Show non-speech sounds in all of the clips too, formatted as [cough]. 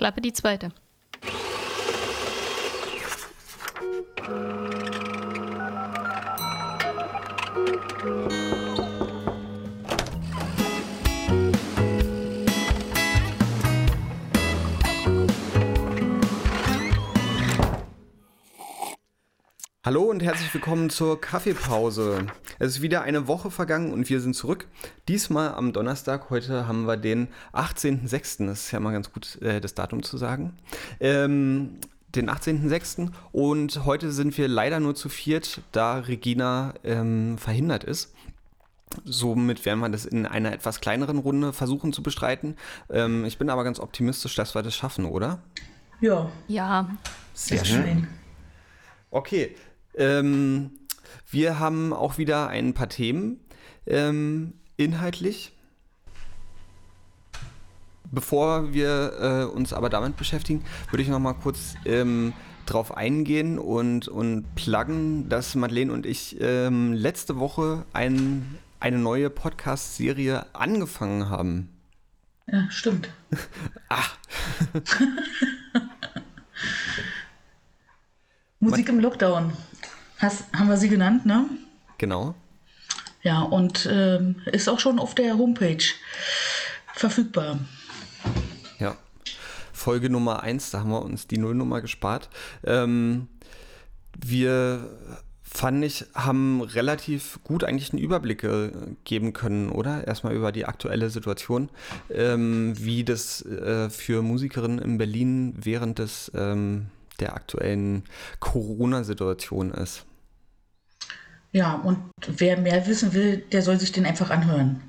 Klappe die zweite. Hallo und herzlich willkommen zur Kaffeepause. Es ist wieder eine Woche vergangen und wir sind zurück. Diesmal am Donnerstag. Heute haben wir den 18.06. Das ist ja mal ganz gut, äh, das Datum zu sagen. Ähm, den 18.06. Und heute sind wir leider nur zu viert, da Regina ähm, verhindert ist. Somit werden wir das in einer etwas kleineren Runde versuchen zu bestreiten. Ähm, ich bin aber ganz optimistisch, dass wir das schaffen, oder? Ja. Ja. Sehr schön. Okay, ähm, wir haben auch wieder ein paar Themen ähm, inhaltlich. Bevor wir äh, uns aber damit beschäftigen, würde ich noch mal kurz ähm, drauf eingehen und, und pluggen, dass Madeleine und ich ähm, letzte Woche ein, eine neue Podcast-Serie angefangen haben. Ja, stimmt. Ach, [laughs] [laughs] Musik im Lockdown. Hast, haben wir sie genannt, ne? genau. Ja, und ähm, ist auch schon auf der Homepage verfügbar. Ja. Folge Nummer 1, da haben wir uns die Nullnummer gespart. Ähm, wir, fand ich, haben relativ gut eigentlich einen Überblick äh, geben können, oder? Erstmal über die aktuelle Situation, ähm, wie das äh, für Musikerinnen in Berlin während des, ähm, der aktuellen Corona-Situation ist. Ja, und wer mehr wissen will, der soll sich den einfach anhören.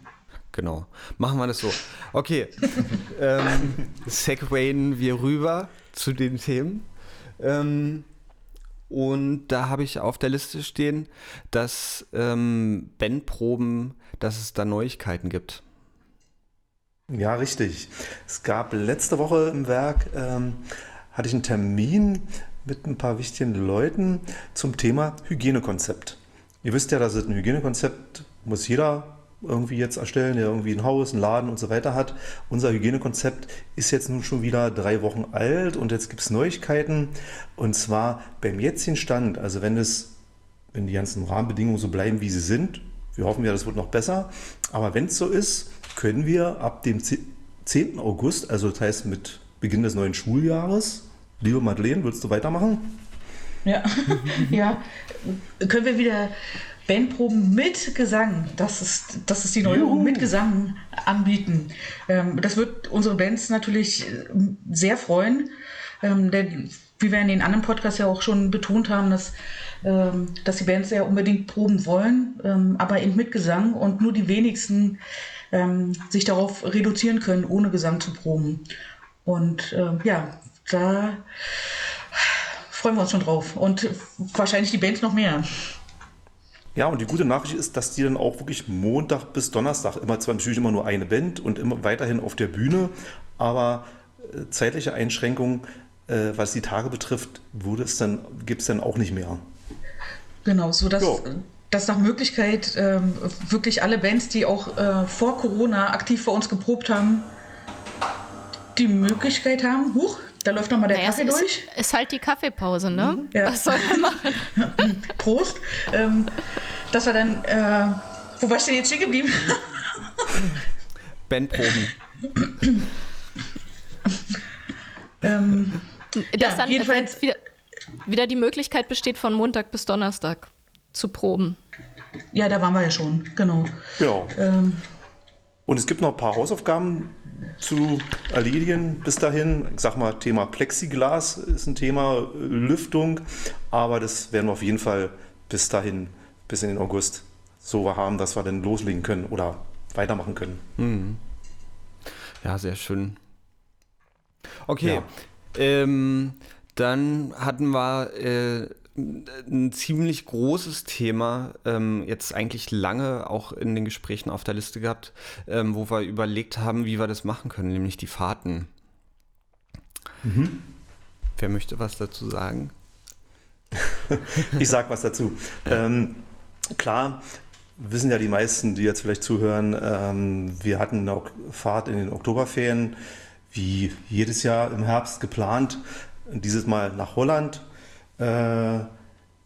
Genau. Machen wir das so. Okay. [laughs] ähm, segwayen wir rüber zu den Themen. Ähm, und da habe ich auf der Liste stehen, dass ähm, Bandproben, dass es da Neuigkeiten gibt. Ja, richtig. Es gab letzte Woche im Werk, ähm, hatte ich einen Termin mit ein paar wichtigen Leuten zum Thema Hygienekonzept. Ihr wisst ja, dass es ein Hygienekonzept muss jeder irgendwie jetzt erstellen, der irgendwie ein Haus, einen Laden und so weiter hat. Unser Hygienekonzept ist jetzt nun schon wieder drei Wochen alt und jetzt gibt es Neuigkeiten. Und zwar beim jetzigen Stand, also wenn es, wenn die ganzen Rahmenbedingungen so bleiben, wie sie sind, wir hoffen ja, das wird noch besser, aber wenn es so ist, können wir ab dem 10. August, also das heißt mit Beginn des neuen Schuljahres, liebe Madeleine, willst du weitermachen? Ja, [laughs] ja. Können wir wieder Bandproben mit Gesang, das ist, das ist die Neuerung, Juhu. mit Gesang anbieten. Ähm, das wird unsere Bands natürlich äh, sehr freuen, ähm, denn wie wir in den anderen Podcasts ja auch schon betont haben, dass, ähm, dass die Bands ja unbedingt proben wollen, ähm, aber eben mit Gesang und nur die wenigsten ähm, sich darauf reduzieren können, ohne Gesang zu proben. Und ähm, ja, da freuen wir uns schon drauf. Und wahrscheinlich die Bands noch mehr. Ja, und die gute Nachricht ist, dass die dann auch wirklich Montag bis Donnerstag, immer zwar natürlich immer nur eine Band und immer weiterhin auf der Bühne, aber äh, zeitliche Einschränkungen, äh, was die Tage betrifft, wurde es dann, gibt es dann auch nicht mehr. Genau, so dass, dass nach Möglichkeit ähm, wirklich alle Bands, die auch äh, vor Corona aktiv bei uns geprobt haben, die Möglichkeit haben, huch, da läuft nochmal der Naja, es Kaffee ist, durch. ist halt die Kaffeepause, ne? Ja. Was soll man machen? [laughs] Prost. Ähm, dass wir dann, äh, wo war ich denn jetzt stehen geblieben? [laughs] Bandproben. [laughs] ähm, Dass dann jedenfalls- jetzt wieder, wieder die Möglichkeit besteht, von Montag bis Donnerstag zu proben. ja, da waren wir ja schon, genau. Genau. Ähm, Und es gibt noch ein paar Hausaufgaben zu erledigen bis dahin. Ich sag mal, Thema Plexiglas ist ein Thema, Lüftung, aber das werden wir auf jeden Fall bis dahin, bis in den August so haben, dass wir dann loslegen können oder weitermachen können. Ja, sehr schön. Okay. Ja. Ähm, dann hatten wir äh, ein ziemlich großes Thema, ähm, jetzt eigentlich lange auch in den Gesprächen auf der Liste gehabt, ähm, wo wir überlegt haben, wie wir das machen können, nämlich die Fahrten. Wer möchte was dazu sagen? [laughs] Ich sag was dazu. Ähm, klar, wissen ja die meisten, die jetzt vielleicht zuhören, ähm, wir hatten eine Fahrt in den Oktoberferien. wie jedes Jahr im Herbst geplant, dieses Mal nach Holland. Äh,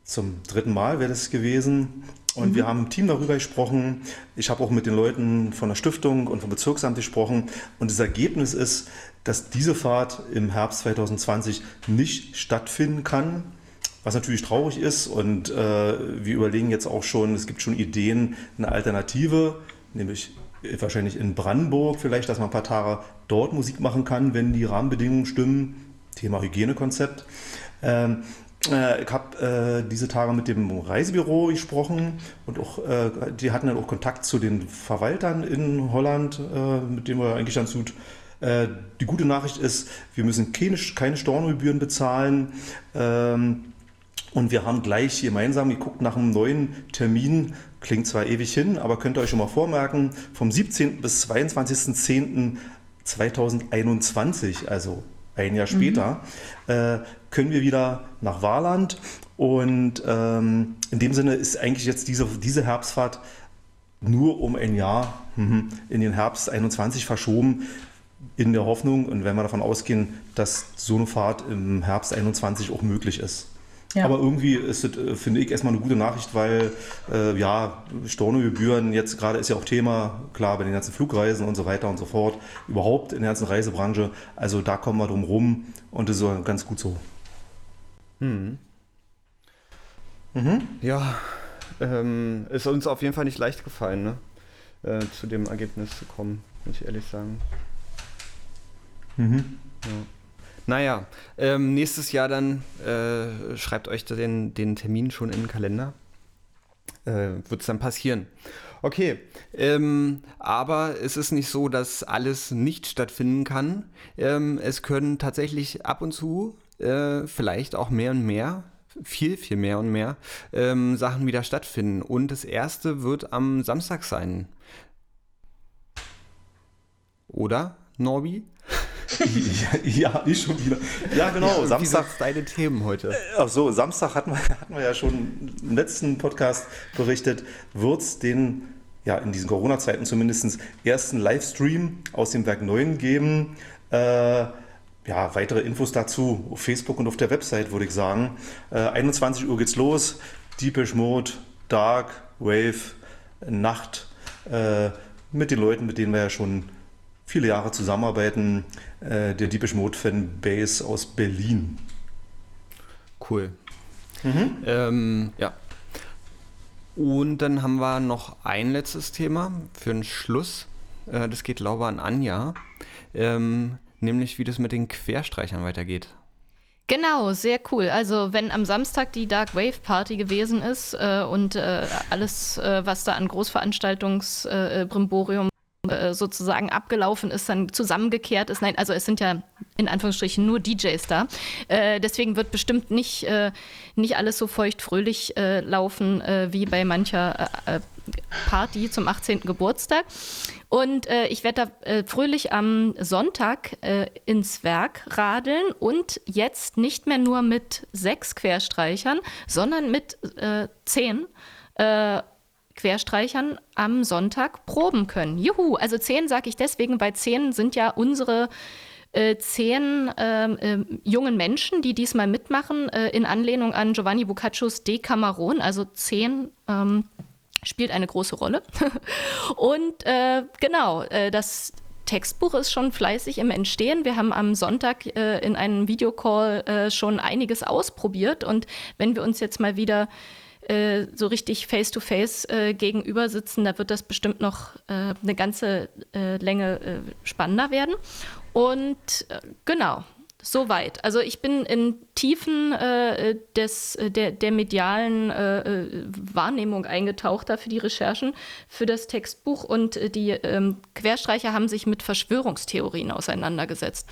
zum dritten Mal wäre das gewesen. Und mhm. wir haben im Team darüber gesprochen. Ich habe auch mit den Leuten von der Stiftung und vom Bezirksamt gesprochen. Und das Ergebnis ist, dass diese Fahrt im Herbst 2020 nicht stattfinden kann. Was natürlich traurig ist. Und äh, wir überlegen jetzt auch schon, es gibt schon Ideen, eine Alternative, nämlich wahrscheinlich in Brandenburg vielleicht, dass man ein paar Tage dort Musik machen kann, wenn die Rahmenbedingungen stimmen. Thema Hygienekonzept. Ähm, äh, ich habe äh, diese Tage mit dem Reisebüro gesprochen und auch, äh, die hatten dann auch Kontakt zu den Verwaltern in Holland, äh, mit denen wir eigentlich ganz gut. Äh, die gute Nachricht ist, wir müssen keine, keine Stornogebühren bezahlen. Ähm, und wir haben gleich gemeinsam geguckt nach einem neuen Termin. Klingt zwar ewig hin, aber könnt ihr euch schon mal vormerken, vom 17. bis 22.10.2021, also ein Jahr später, mhm. äh, können wir wieder nach Warland. Und ähm, in dem Sinne ist eigentlich jetzt diese, diese Herbstfahrt nur um ein Jahr mhm, in den Herbst 21 verschoben, in der Hoffnung und wenn wir davon ausgehen, dass so eine Fahrt im Herbst 21 auch möglich ist. Ja. Aber irgendwie ist es, äh, finde ich, erstmal eine gute Nachricht, weil äh, ja, Stornogebühren jetzt gerade ist ja auch Thema, klar, bei den ganzen Flugreisen und so weiter und so fort, überhaupt in der ganzen Reisebranche. Also da kommen wir drum rum und das ist ganz gut so. Hm. Mhm. Ja, ähm, ist uns auf jeden Fall nicht leicht gefallen, ne? Äh, zu dem Ergebnis zu kommen, muss ich ehrlich sagen. Mhm. Ja. Naja, ähm, nächstes Jahr dann äh, schreibt euch den, den Termin schon in den Kalender. Äh, Wird es dann passieren. Okay, ähm, aber es ist nicht so, dass alles nicht stattfinden kann. Ähm, es können tatsächlich ab und zu, äh, vielleicht auch mehr und mehr, viel, viel mehr und mehr ähm, Sachen wieder stattfinden. Und das erste wird am Samstag sein. Oder, Norbi? [laughs] ja, ich schon wieder. Ja, genau. Ja, Samstag. Deine Themen heute? Äh, ach so, Samstag hatten wir, [laughs] hatten wir ja schon im letzten Podcast berichtet, wird es den, ja, in diesen Corona-Zeiten zumindest, ersten Livestream aus dem Werk 9 geben. Äh, ja, weitere Infos dazu auf Facebook und auf der Website, würde ich sagen. Äh, 21 Uhr geht's los. Deepish Mode, Dark, Wave, Nacht. Äh, mit den Leuten, mit denen wir ja schon viele Jahre zusammenarbeiten, äh, der Deepish Mode Fanbase aus Berlin. Cool. Mhm. Ähm, ja. Und dann haben wir noch ein letztes Thema für den Schluss. Äh, das geht, glaube ich, an Anja. Ähm, nämlich, wie das mit den Querstreichern weitergeht. Genau, sehr cool. Also wenn am Samstag die Dark Wave Party gewesen ist äh, und äh, alles, äh, was da an Großveranstaltungsbrimborium äh, sozusagen abgelaufen ist, dann zusammengekehrt ist. Nein, also es sind ja in Anführungsstrichen nur DJs da. Äh, deswegen wird bestimmt nicht, äh, nicht alles so feucht-fröhlich äh, laufen äh, wie bei mancher äh, Party zum 18. Geburtstag. Und ich werde da fröhlich am Sonntag ins Werk radeln und jetzt nicht mehr nur mit sechs Querstreichern, sondern mit zehn Querstreichern am Sonntag proben können. Juhu, also zehn sage ich deswegen, weil zehn sind ja unsere äh, zehn ähm, äh, jungen Menschen, die diesmal mitmachen, äh, in Anlehnung an Giovanni Boccaccios Decameron, also zehn ähm, spielt eine große Rolle. [laughs] Und äh, genau, äh, das Textbuch ist schon fleißig im Entstehen. Wir haben am Sonntag äh, in einem Videocall schon einiges ausprobiert und wenn wir uns jetzt mal wieder äh, so richtig face-to-face -face, äh, gegenüber sitzen, da wird das bestimmt noch äh, eine ganze äh, Länge äh, spannender werden. Und genau, soweit. Also ich bin in Tiefen des, der, der medialen Wahrnehmung eingetaucht da für die Recherchen für das Textbuch und die ähm, Querstreicher haben sich mit Verschwörungstheorien auseinandergesetzt.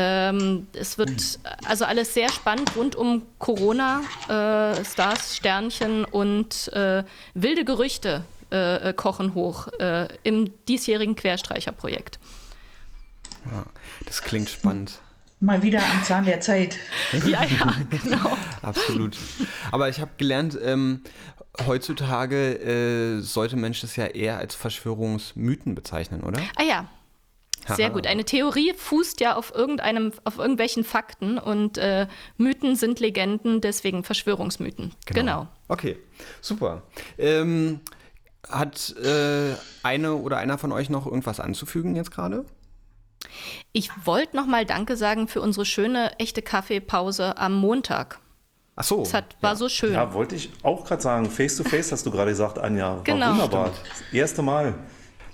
Ähm, es wird also alles sehr spannend rund um Corona, äh, Stars, Sternchen und äh, wilde Gerüchte äh, kochen hoch äh, im diesjährigen Querstreicherprojekt. Ja, das klingt spannend. Mal wieder am Zahn der Zeit. [laughs] ja, ja, genau. Absolut. Aber ich habe gelernt, ähm, heutzutage äh, sollte Mensch das ja eher als Verschwörungsmythen bezeichnen, oder? Ah ja, Sehr gut. Eine Theorie fußt ja auf irgendeinem, auf irgendwelchen Fakten und äh, Mythen sind Legenden, deswegen Verschwörungsmythen. Genau. genau. Okay, super. Ähm, hat äh, eine oder einer von euch noch irgendwas anzufügen jetzt gerade? Ich wollte noch mal Danke sagen für unsere schöne echte Kaffeepause am Montag. Ach so. Es hat, war ja. so schön. Ja, wollte ich auch gerade sagen. Face to face hast du gerade gesagt, Anja. War genau. wunderbar. Stimmt. Das erste Mal.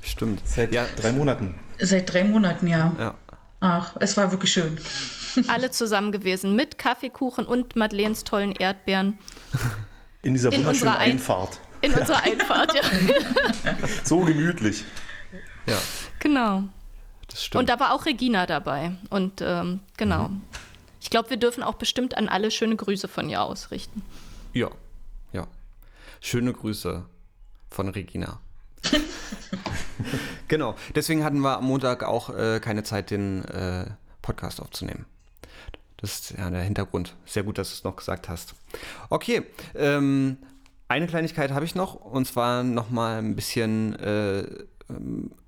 Stimmt. Seit ja. drei Monaten. Seit drei Monaten, ja. ja. Ach, es war wirklich schön. [laughs] Alle zusammen gewesen mit Kaffeekuchen und Madeleines tollen Erdbeeren. In dieser in wunderschönen Einfahrt. In unserer Einfahrt, ja. [laughs] so gemütlich. Ja. Genau. Das stimmt. Und da war auch Regina dabei. Und ähm, genau. Mhm. Ich glaube, wir dürfen auch bestimmt an alle schöne Grüße von ihr ausrichten. Ja, ja. Schöne Grüße von Regina. [laughs] genau. Deswegen hatten wir am Montag auch äh, keine Zeit, den äh, Podcast aufzunehmen. Das ist ja der Hintergrund. Sehr gut, dass du es noch gesagt hast. Okay, ähm, eine Kleinigkeit habe ich noch und zwar nochmal ein bisschen, äh,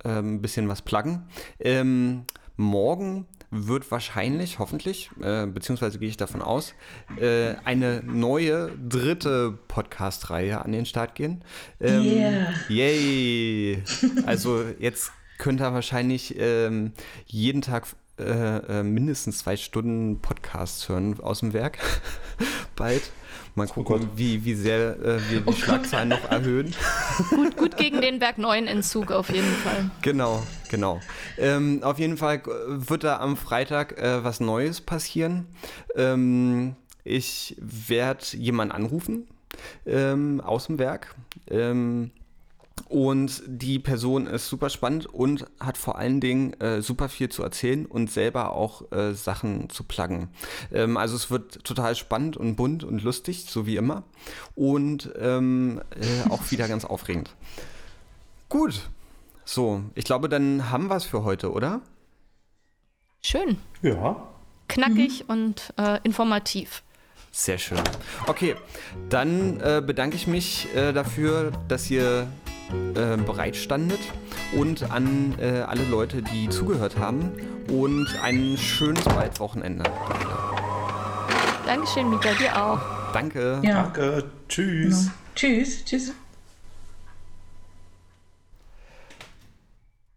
ein bisschen was pluggen. Ähm, morgen wird wahrscheinlich, hoffentlich, äh, beziehungsweise gehe ich davon aus, äh, eine neue dritte Podcast-Reihe an den Start gehen. Ähm, yeah. Yay! Also jetzt könnt ihr wahrscheinlich ähm, jeden Tag äh, äh mindestens zwei Stunden Podcasts hören aus dem Werk. [laughs] Bald. Mal gucken, oh wie, wie sehr äh, wir die oh Schlagzahlen noch erhöhen. [laughs] Gut, gut gegen den Berg 9 Entzug auf jeden Fall. Genau, genau. Ähm, auf jeden Fall wird da am Freitag äh, was Neues passieren. Ähm, ich werde jemanden anrufen ähm, aus dem Werk. Ähm, und die Person ist super spannend und hat vor allen Dingen äh, super viel zu erzählen und selber auch äh, Sachen zu pluggen. Ähm, also es wird total spannend und bunt und lustig, so wie immer. Und ähm, äh, auch wieder ganz aufregend. [laughs] Gut. So, ich glaube, dann haben wir es für heute, oder? Schön. Ja. Knackig mhm. und äh, informativ. Sehr schön. Okay, dann äh, bedanke ich mich äh, dafür, dass ihr äh, bereitstandet und an äh, alle Leute, die zugehört haben und ein schönes Waldwochenende. Dankeschön, Mika, dir auch. Danke. Ja. Danke. Tschüss. Genau. Tschüss. Tschüss.